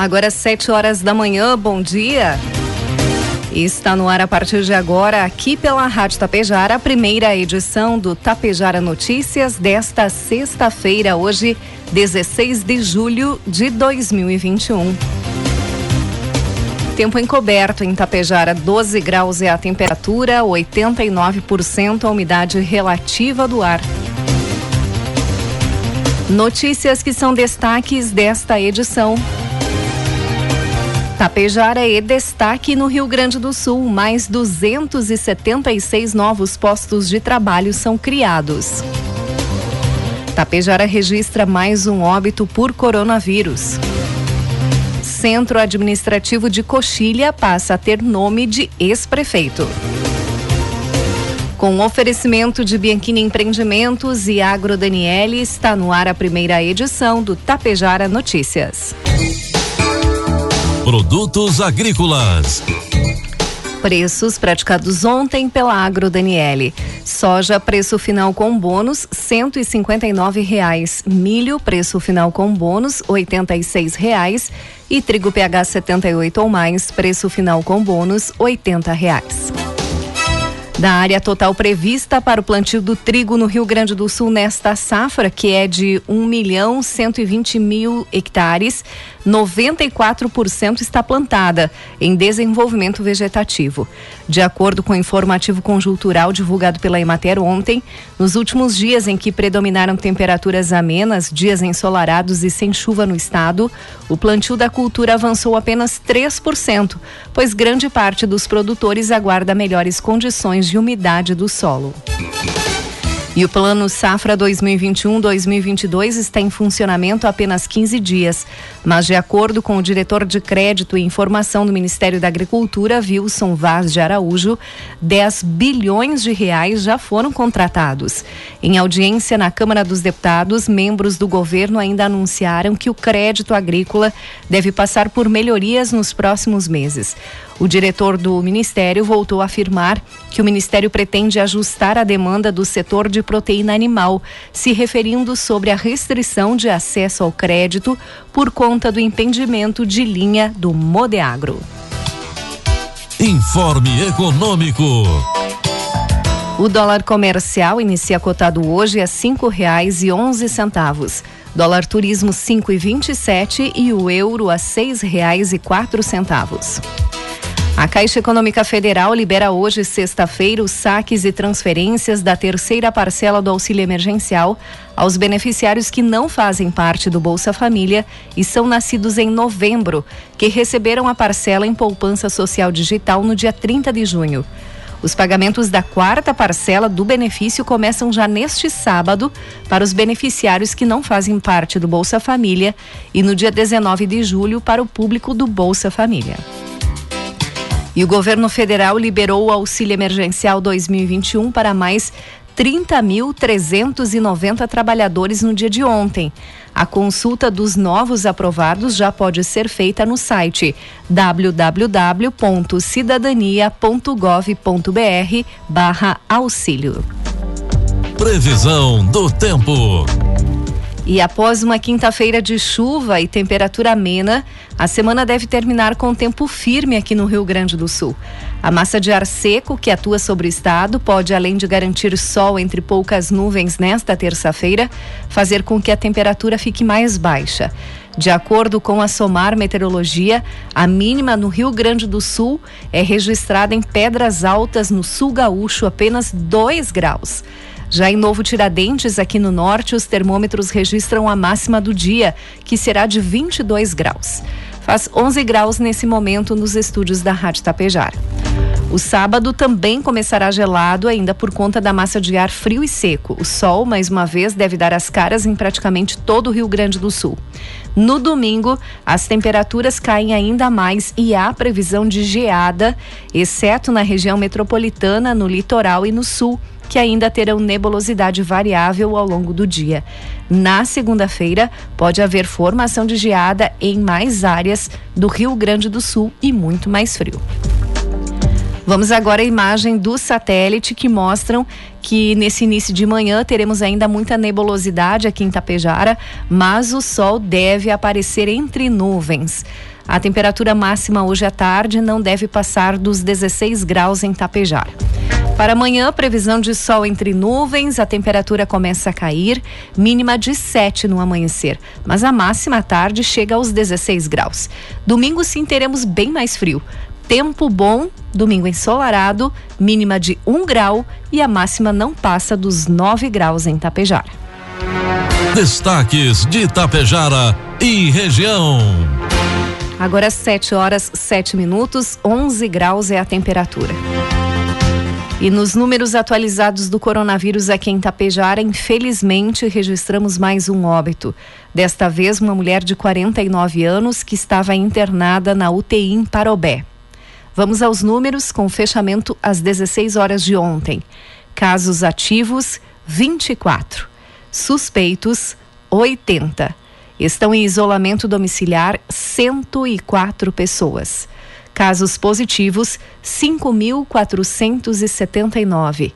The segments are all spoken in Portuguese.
Agora, sete horas da manhã, bom dia. Está no ar a partir de agora, aqui pela Rádio Tapejara, a primeira edição do Tapejara Notícias desta sexta-feira, hoje, 16 de julho de 2021. Tempo encoberto em Tapejara, 12 graus é a temperatura, 89% a umidade relativa do ar. Notícias que são destaques desta edição. Tapejara é destaque no Rio Grande do Sul. Mais 276 novos postos de trabalho são criados. Tapejara registra mais um óbito por coronavírus. Centro Administrativo de Coxilha passa a ter nome de ex-prefeito. Com oferecimento de Bianchini Empreendimentos e Agro Daniele, está no ar a primeira edição do Tapejara Notícias. Produtos agrícolas. Preços praticados ontem pela Agro Daniele. Soja, preço final com bônus, cento e cinquenta e nove reais. Milho, preço final com bônus, oitenta e seis reais. E trigo PH 78 ou mais, preço final com bônus, oitenta reais. Da área total prevista para o plantio do trigo no Rio Grande do Sul nesta safra, que é de 1 milhão 120 mil hectares, 94% está plantada em desenvolvimento vegetativo. De acordo com o informativo conjuntural divulgado pela Emater ontem, nos últimos dias em que predominaram temperaturas amenas, dias ensolarados e sem chuva no estado, o plantio da cultura avançou apenas 3%, pois grande parte dos produtores aguarda melhores condições de umidade do solo. E o Plano Safra 2021-2022 está em funcionamento há apenas 15 dias. Mas, de acordo com o diretor de Crédito e Informação do Ministério da Agricultura, Wilson Vaz de Araújo, 10 bilhões de reais já foram contratados. Em audiência na Câmara dos Deputados, membros do governo ainda anunciaram que o crédito agrícola deve passar por melhorias nos próximos meses. O diretor do Ministério voltou a afirmar que o Ministério pretende ajustar a demanda do setor de proteína animal, se referindo sobre a restrição de acesso ao crédito por conta do impedimento de linha do Modeagro. Informe Econômico. O dólar comercial inicia cotado hoje a cinco reais e onze centavos. Dólar turismo cinco e vinte e sete e o euro a seis reais e quatro centavos. A Caixa Econômica Federal libera hoje, sexta-feira, os saques e transferências da terceira parcela do auxílio emergencial aos beneficiários que não fazem parte do Bolsa Família e são nascidos em novembro, que receberam a parcela em poupança social digital no dia 30 de junho. Os pagamentos da quarta parcela do benefício começam já neste sábado para os beneficiários que não fazem parte do Bolsa Família e no dia 19 de julho para o público do Bolsa Família. E o governo federal liberou o auxílio emergencial 2021 para mais 30.390 trabalhadores no dia de ontem. A consulta dos novos aprovados já pode ser feita no site www.cidadania.gov.br barra auxílio. Previsão do tempo. E após uma quinta-feira de chuva e temperatura amena, a semana deve terminar com tempo firme aqui no Rio Grande do Sul. A massa de ar seco que atua sobre o estado pode, além de garantir sol entre poucas nuvens nesta terça-feira, fazer com que a temperatura fique mais baixa. De acordo com a Somar Meteorologia, a mínima no Rio Grande do Sul é registrada em Pedras Altas, no sul gaúcho, apenas 2 graus. Já em Novo Tiradentes, aqui no norte, os termômetros registram a máxima do dia, que será de 22 graus. Faz 11 graus nesse momento nos estúdios da Rádio Tapejar. O sábado também começará gelado, ainda por conta da massa de ar frio e seco. O sol, mais uma vez, deve dar as caras em praticamente todo o Rio Grande do Sul. No domingo, as temperaturas caem ainda mais e há previsão de geada, exceto na região metropolitana, no litoral e no sul que ainda terão nebulosidade variável ao longo do dia. Na segunda-feira, pode haver formação de geada em mais áreas do Rio Grande do Sul e muito mais frio. Vamos agora à imagem do satélite que mostram que nesse início de manhã teremos ainda muita nebulosidade aqui em Tapejara, mas o sol deve aparecer entre nuvens. A temperatura máxima hoje à tarde não deve passar dos 16 graus em Tapejara. Para amanhã, previsão de sol entre nuvens, a temperatura começa a cair, mínima de 7 no amanhecer, mas a máxima à tarde chega aos 16 graus. Domingo sim teremos bem mais frio. Tempo bom, domingo ensolarado, mínima de 1 grau e a máxima não passa dos 9 graus em Tapejara. Destaques de Tapejara e região. Agora 7 horas 7 minutos, 11 graus é a temperatura. E nos números atualizados do coronavírus aqui em Tapejara, infelizmente registramos mais um óbito. Desta vez, uma mulher de 49 anos que estava internada na UTI em Parobé. Vamos aos números com fechamento às 16 horas de ontem. Casos ativos, 24. Suspeitos, 80. Estão em isolamento domiciliar 104 pessoas. Casos positivos, 5.479.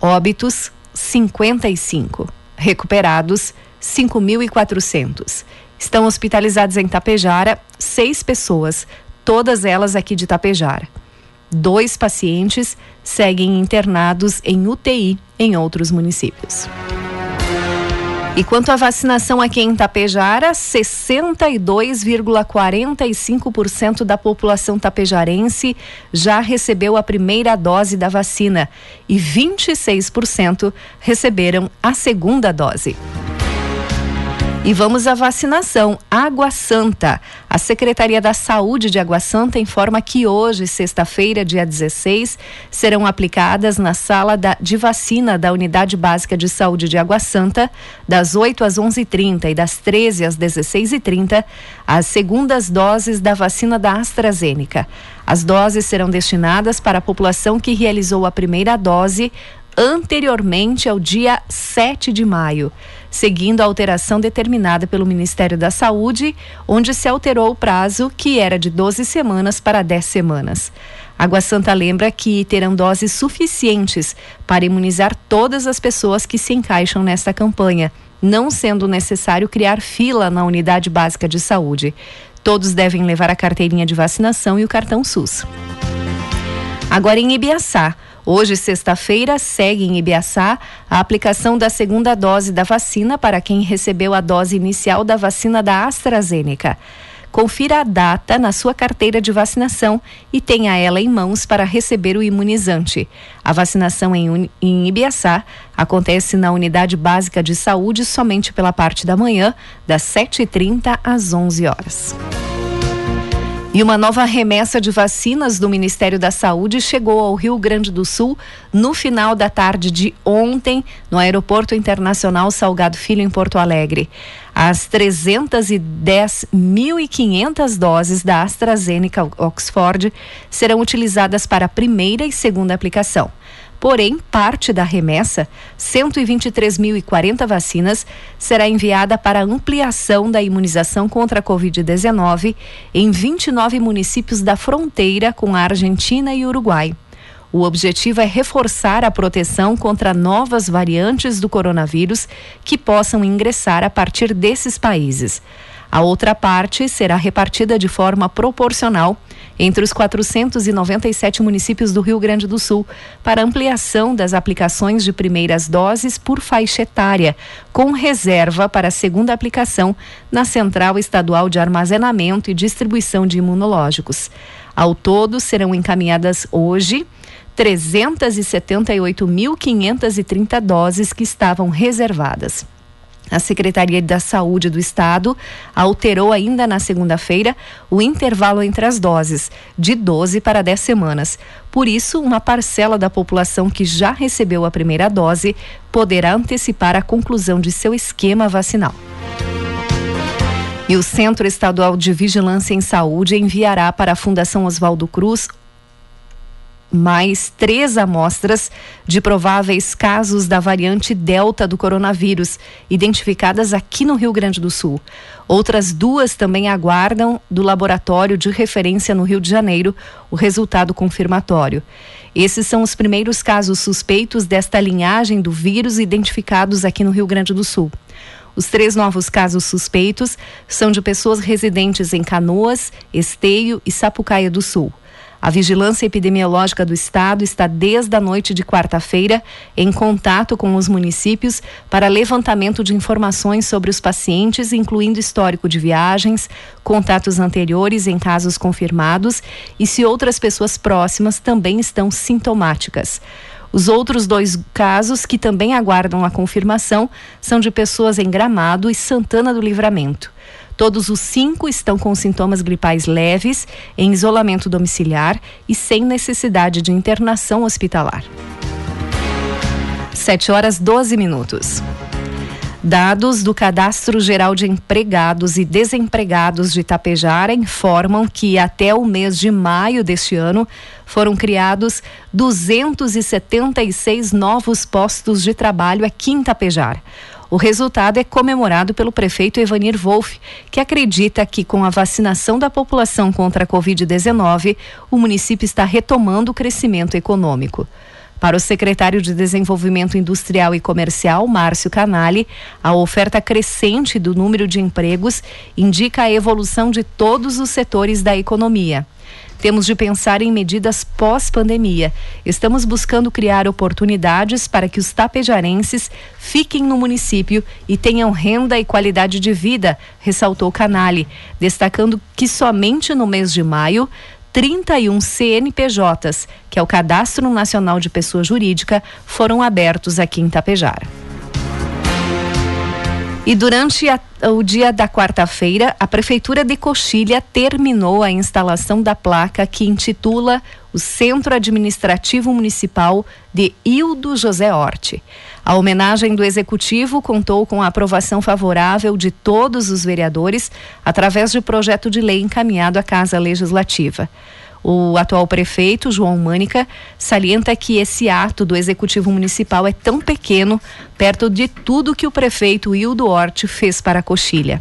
Óbitos, 55. Recuperados, 5.400. Estão hospitalizados em Tapejara seis pessoas, todas elas aqui de Tapejara. Dois pacientes seguem internados em UTI em outros municípios. E quanto à vacinação aqui em Tapejara, 62,45% da população tapejarense já recebeu a primeira dose da vacina e 26% receberam a segunda dose. E vamos à vacinação. Água Santa. A Secretaria da Saúde de Água Santa informa que hoje, sexta-feira, dia 16, serão aplicadas na sala da, de vacina da Unidade Básica de Saúde de Água Santa, das 8 às 11h30 e das 13 às 16h30, as segundas doses da vacina da AstraZeneca. As doses serão destinadas para a população que realizou a primeira dose anteriormente ao dia 7 de maio, seguindo a alteração determinada pelo Ministério da Saúde, onde se alterou o prazo, que era de 12 semanas para 10 semanas. Água Santa lembra que terão doses suficientes para imunizar todas as pessoas que se encaixam nesta campanha, não sendo necessário criar fila na unidade básica de saúde. Todos devem levar a carteirinha de vacinação e o cartão SUS. Agora em Ibiaçá, Hoje, sexta-feira, segue em Ibiaçá a aplicação da segunda dose da vacina para quem recebeu a dose inicial da vacina da AstraZeneca. Confira a data na sua carteira de vacinação e tenha ela em mãos para receber o imunizante. A vacinação em, em Ibiaçá acontece na Unidade Básica de Saúde somente pela parte da manhã, das 7h30 às 11 horas. E uma nova remessa de vacinas do Ministério da Saúde chegou ao Rio Grande do Sul no final da tarde de ontem, no Aeroporto Internacional Salgado Filho, em Porto Alegre. As 310.500 doses da AstraZeneca Oxford serão utilizadas para a primeira e segunda aplicação. Porém, parte da remessa, 123.040 vacinas, será enviada para ampliação da imunização contra a Covid-19 em 29 municípios da fronteira com a Argentina e Uruguai. O objetivo é reforçar a proteção contra novas variantes do coronavírus que possam ingressar a partir desses países. A outra parte será repartida de forma proporcional entre os 497 municípios do Rio Grande do Sul para ampliação das aplicações de primeiras doses por faixa etária, com reserva para a segunda aplicação na Central Estadual de Armazenamento e Distribuição de Imunológicos. Ao todo, serão encaminhadas hoje 378.530 doses que estavam reservadas. A Secretaria da Saúde do Estado alterou ainda na segunda-feira o intervalo entre as doses, de 12 para 10 semanas. Por isso, uma parcela da população que já recebeu a primeira dose poderá antecipar a conclusão de seu esquema vacinal. E o Centro Estadual de Vigilância em Saúde enviará para a Fundação Oswaldo Cruz mais três amostras de prováveis casos da variante Delta do coronavírus, identificadas aqui no Rio Grande do Sul. Outras duas também aguardam do laboratório de referência no Rio de Janeiro o resultado confirmatório. Esses são os primeiros casos suspeitos desta linhagem do vírus identificados aqui no Rio Grande do Sul. Os três novos casos suspeitos são de pessoas residentes em Canoas, Esteio e Sapucaia do Sul. A Vigilância Epidemiológica do Estado está desde a noite de quarta-feira em contato com os municípios para levantamento de informações sobre os pacientes, incluindo histórico de viagens, contatos anteriores em casos confirmados e se outras pessoas próximas também estão sintomáticas. Os outros dois casos que também aguardam a confirmação são de pessoas em Gramado e Santana do Livramento. Todos os cinco estão com sintomas gripais leves, em isolamento domiciliar e sem necessidade de internação hospitalar. 7 horas 12 minutos. Dados do Cadastro Geral de Empregados e Desempregados de Itapejara informam que até o mês de maio deste ano foram criados 276 novos postos de trabalho aqui em Itapejara. O resultado é comemorado pelo prefeito Evanir Wolff, que acredita que com a vacinação da população contra a Covid-19, o município está retomando o crescimento econômico. Para o secretário de Desenvolvimento Industrial e Comercial, Márcio Canali, a oferta crescente do número de empregos indica a evolução de todos os setores da economia. Temos de pensar em medidas pós-pandemia. Estamos buscando criar oportunidades para que os tapejarenses fiquem no município e tenham renda e qualidade de vida, ressaltou Canali, destacando que somente no mês de maio 31 CNPJs, que é o Cadastro Nacional de Pessoa Jurídica, foram abertos aqui em Tapejara. E durante a, o dia da quarta-feira, a Prefeitura de Coxilha terminou a instalação da placa que intitula o Centro Administrativo Municipal de Hildo José Horte. A homenagem do Executivo contou com a aprovação favorável de todos os vereadores através de projeto de lei encaminhado à Casa Legislativa. O atual prefeito, João Mânica, salienta que esse ato do Executivo Municipal é tão pequeno perto de tudo que o prefeito Hildo Hort fez para a Coxilha.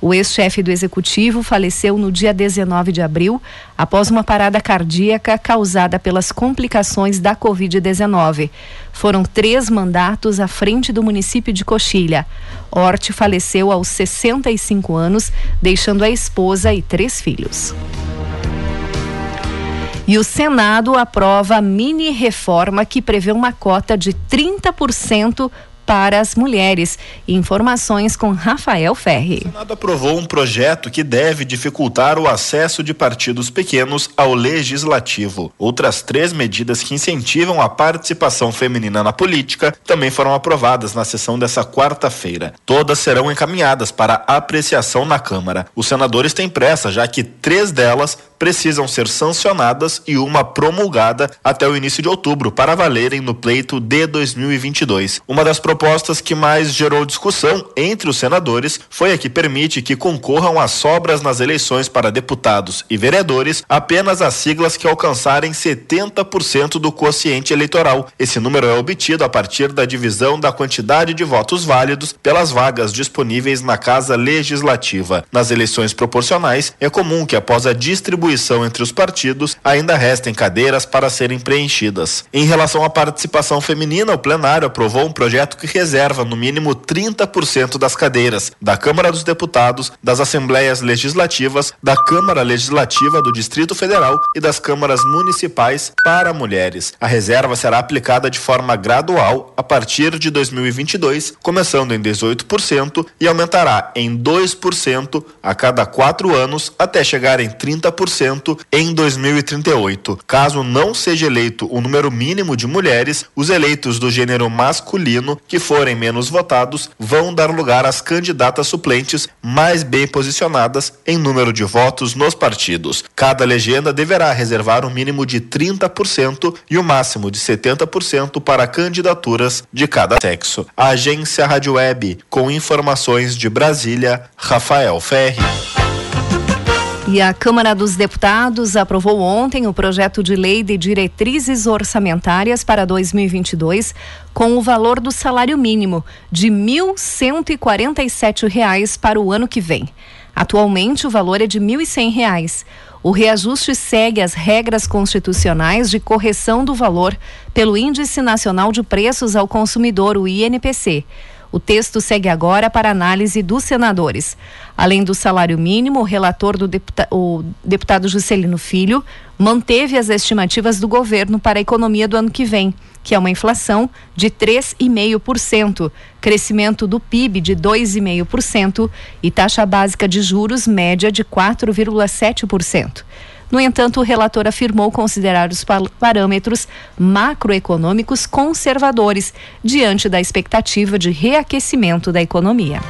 O ex-chefe do executivo faleceu no dia 19 de abril após uma parada cardíaca causada pelas complicações da Covid-19. Foram três mandatos à frente do município de Coxilha. Hort faleceu aos 65 anos, deixando a esposa e três filhos. E o Senado aprova a mini reforma que prevê uma cota de 30% para as mulheres. Informações com Rafael Ferri. O Senado aprovou um projeto que deve dificultar o acesso de partidos pequenos ao legislativo. Outras três medidas que incentivam a participação feminina na política também foram aprovadas na sessão dessa quarta-feira. Todas serão encaminhadas para apreciação na Câmara. Os senadores têm pressa, já que três delas precisam ser sancionadas e uma promulgada até o início de outubro para valerem no pleito de 2022. Uma das propostas que mais gerou discussão entre os senadores foi a que permite que concorram às sobras nas eleições para deputados e vereadores apenas as siglas que alcançarem 70% do quociente eleitoral. Esse número é obtido a partir da divisão da quantidade de votos válidos pelas vagas disponíveis na Casa Legislativa. Nas eleições proporcionais, é comum que após a distribuição distribuição entre os partidos, ainda restem cadeiras para serem preenchidas. Em relação à participação feminina, o plenário aprovou um projeto que reserva no mínimo 30% das cadeiras da Câmara dos Deputados, das Assembleias Legislativas, da Câmara Legislativa do Distrito Federal e das câmaras municipais para mulheres. A reserva será aplicada de forma gradual a partir de 2022, começando em 18% e aumentará em 2% a cada quatro anos até chegar em 30% 30% em 2038. Caso não seja eleito o número mínimo de mulheres, os eleitos do gênero masculino que forem menos votados vão dar lugar às candidatas suplentes mais bem posicionadas em número de votos nos partidos. Cada legenda deverá reservar um mínimo de 30% e o um máximo de 70% para candidaturas de cada sexo. A agência Rádio Web, com informações de Brasília, Rafael Ferri. E a Câmara dos Deputados aprovou ontem o projeto de lei de diretrizes orçamentárias para 2022 com o valor do salário mínimo de R$ 1.147 para o ano que vem. Atualmente o valor é de R$ 1.100. O reajuste segue as regras constitucionais de correção do valor pelo Índice Nacional de Preços ao Consumidor, o INPC. O texto segue agora para análise dos senadores. Além do salário mínimo, o relator do deputa o deputado Juscelino Filho manteve as estimativas do governo para a economia do ano que vem, que é uma inflação de 3,5%, crescimento do PIB de 2,5% e taxa básica de juros média de 4,7%. No entanto, o relator afirmou considerar os parâmetros macroeconômicos conservadores diante da expectativa de reaquecimento da economia.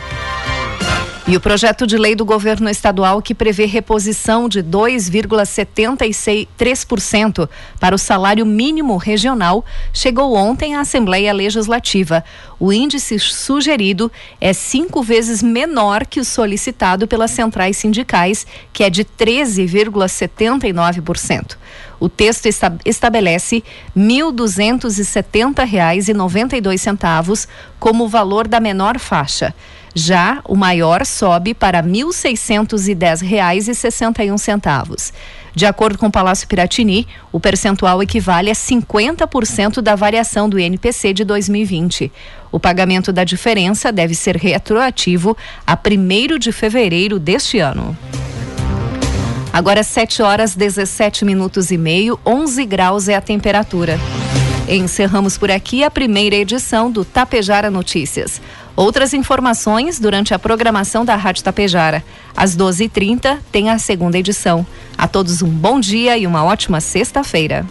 E o projeto de lei do governo estadual que prevê reposição de 2,73% para o salário mínimo regional chegou ontem à Assembleia Legislativa. O índice sugerido é cinco vezes menor que o solicitado pelas centrais sindicais, que é de 13,79%. O texto estabelece R$ 1.270,92 como valor da menor faixa. Já o maior sobe para R$ 1.610,61. De acordo com o Palácio Piratini, o percentual equivale a 50% da variação do INPC de 2020. O pagamento da diferença deve ser retroativo a 1 de fevereiro deste ano. Agora 7 horas 17 minutos e meio, 11 graus é a temperatura. Encerramos por aqui a primeira edição do Tapejara Notícias. Outras informações durante a programação da Rádio Tapejara. Às 12h30 tem a segunda edição. A todos um bom dia e uma ótima sexta-feira.